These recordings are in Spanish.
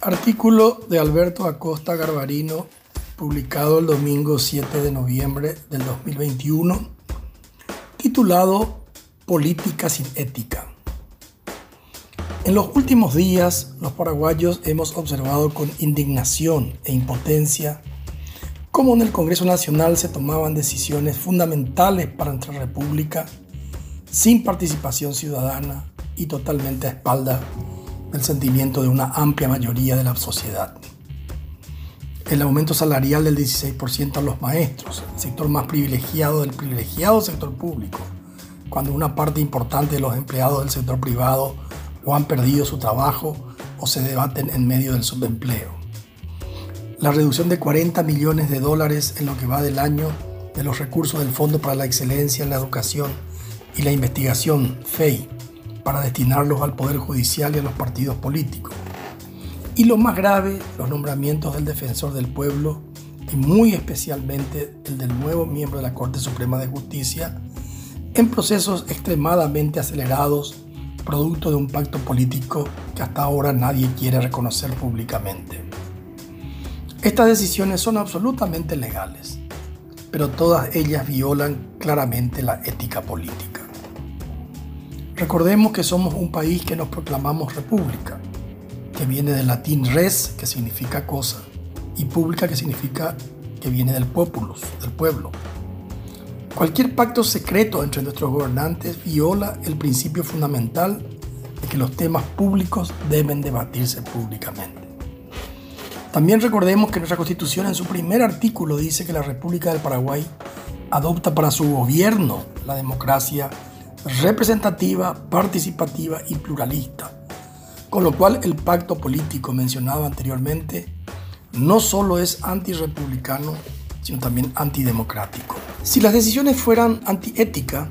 Artículo de Alberto Acosta Garbarino, publicado el domingo 7 de noviembre del 2021, titulado Política sin ética. En los últimos días, los paraguayos hemos observado con indignación e impotencia cómo en el Congreso Nacional se tomaban decisiones fundamentales para nuestra República sin participación ciudadana y totalmente a espalda del sentimiento de una amplia mayoría de la sociedad. El aumento salarial del 16% a los maestros, el sector más privilegiado del privilegiado sector público, cuando una parte importante de los empleados del sector privado o han perdido su trabajo o se debaten en medio del subempleo. La reducción de 40 millones de dólares en lo que va del año de los recursos del Fondo para la Excelencia en la Educación y la Investigación, FEI, para destinarlos al Poder Judicial y a los partidos políticos. Y lo más grave, los nombramientos del defensor del pueblo y muy especialmente el del nuevo miembro de la Corte Suprema de Justicia en procesos extremadamente acelerados producto de un pacto político que hasta ahora nadie quiere reconocer públicamente. Estas decisiones son absolutamente legales, pero todas ellas violan claramente la ética política. Recordemos que somos un país que nos proclamamos república, que viene del latín res, que significa cosa, y pública, que significa que viene del populus, del pueblo. Cualquier pacto secreto entre nuestros gobernantes viola el principio fundamental de que los temas públicos deben debatirse públicamente. También recordemos que nuestra Constitución en su primer artículo dice que la República del Paraguay adopta para su gobierno la democracia representativa, participativa y pluralista. Con lo cual el pacto político mencionado anteriormente no solo es antirepublicano, sino también antidemocrático. Si las decisiones fueran antiética,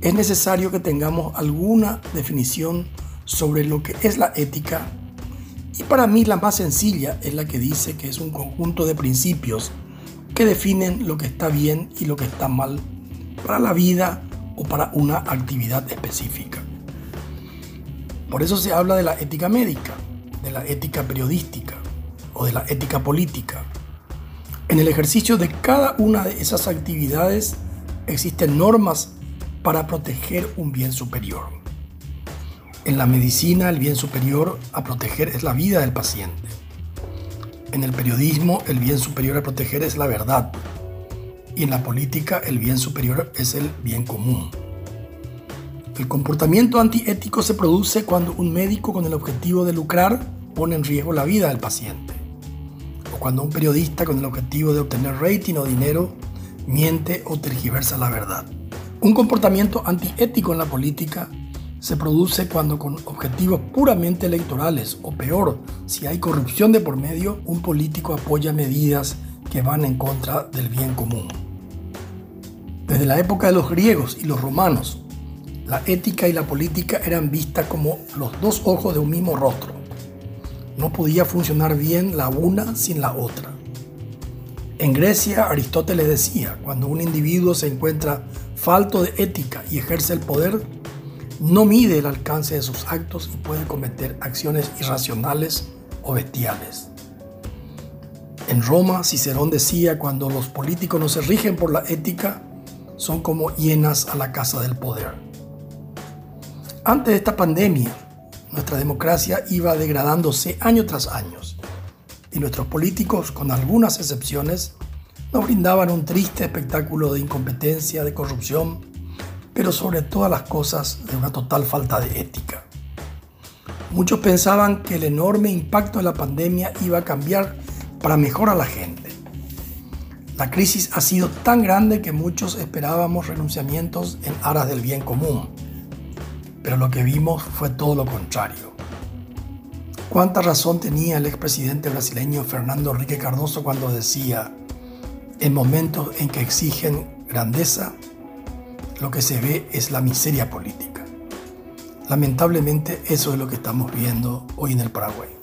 es necesario que tengamos alguna definición sobre lo que es la ética y para mí la más sencilla es la que dice que es un conjunto de principios que definen lo que está bien y lo que está mal para la vida o para una actividad específica. Por eso se habla de la ética médica, de la ética periodística o de la ética política. En el ejercicio de cada una de esas actividades existen normas para proteger un bien superior. En la medicina el bien superior a proteger es la vida del paciente. En el periodismo el bien superior a proteger es la verdad, y en la política el bien superior es el bien común. El comportamiento antiético se produce cuando un médico con el objetivo de lucrar pone en riesgo la vida del paciente, o cuando un periodista con el objetivo de obtener rating o dinero miente o tergiversa la verdad. Un comportamiento antiético en la política se produce cuando con objetivos puramente electorales o peor, si hay corrupción de por medio, un político apoya medidas que van en contra del bien común. Desde la época de los griegos y los romanos, la ética y la política eran vistas como los dos ojos de un mismo rostro. No podía funcionar bien la una sin la otra. En Grecia, Aristóteles decía, cuando un individuo se encuentra falto de ética y ejerce el poder, no mide el alcance de sus actos y puede cometer acciones irracionales o bestiales. En Roma, Cicerón decía, cuando los políticos no se rigen por la ética, son como hienas a la casa del poder. Antes de esta pandemia, nuestra democracia iba degradándose año tras año y nuestros políticos, con algunas excepciones, nos brindaban un triste espectáculo de incompetencia, de corrupción, pero sobre todas las cosas de una total falta de ética. Muchos pensaban que el enorme impacto de la pandemia iba a cambiar para mejor a la gente. La crisis ha sido tan grande que muchos esperábamos renunciamientos en aras del bien común, pero lo que vimos fue todo lo contrario. Cuánta razón tenía el expresidente brasileño Fernando Enrique Cardoso cuando decía, en momentos en que exigen grandeza, lo que se ve es la miseria política. Lamentablemente eso es lo que estamos viendo hoy en el Paraguay.